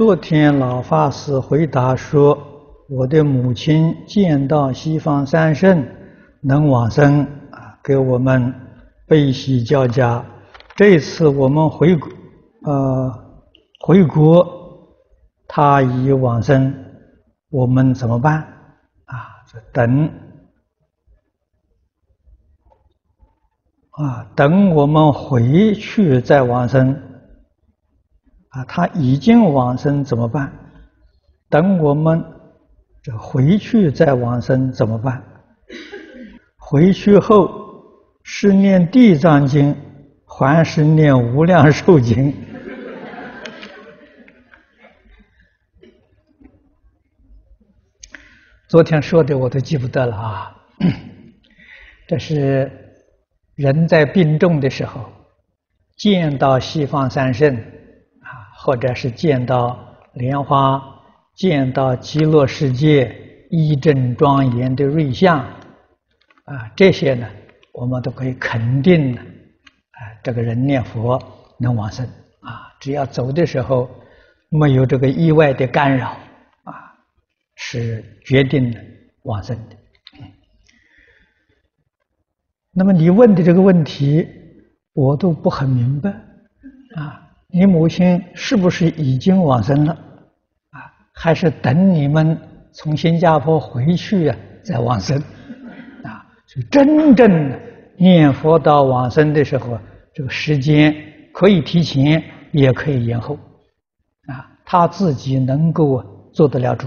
昨天老法师回答说：“我的母亲见到西方三圣能往生啊，给我们悲喜交加。这次我们回，呃，回国，他已往生，我们怎么办？啊，等啊，等我们回去再往生。”啊，他已经往生怎么办？等我们这回去再往生怎么办？回去后是念地藏经，还是念无量寿经？昨天说的我都记不得了啊。这是人在病重的时候，见到西方三圣。或者是见到莲花，见到极乐世界一正庄严的瑞相，啊，这些呢，我们都可以肯定的，啊，这个人念佛能往生，啊，只要走的时候没有这个意外的干扰，啊，是决定往生的。那么你问的这个问题，我都不很明白，啊。你母亲是不是已经往生了？啊，还是等你们从新加坡回去啊再往生？啊，所以真正念佛到往生的时候，这个时间可以提前，也可以延后。啊，他自己能够做得了主。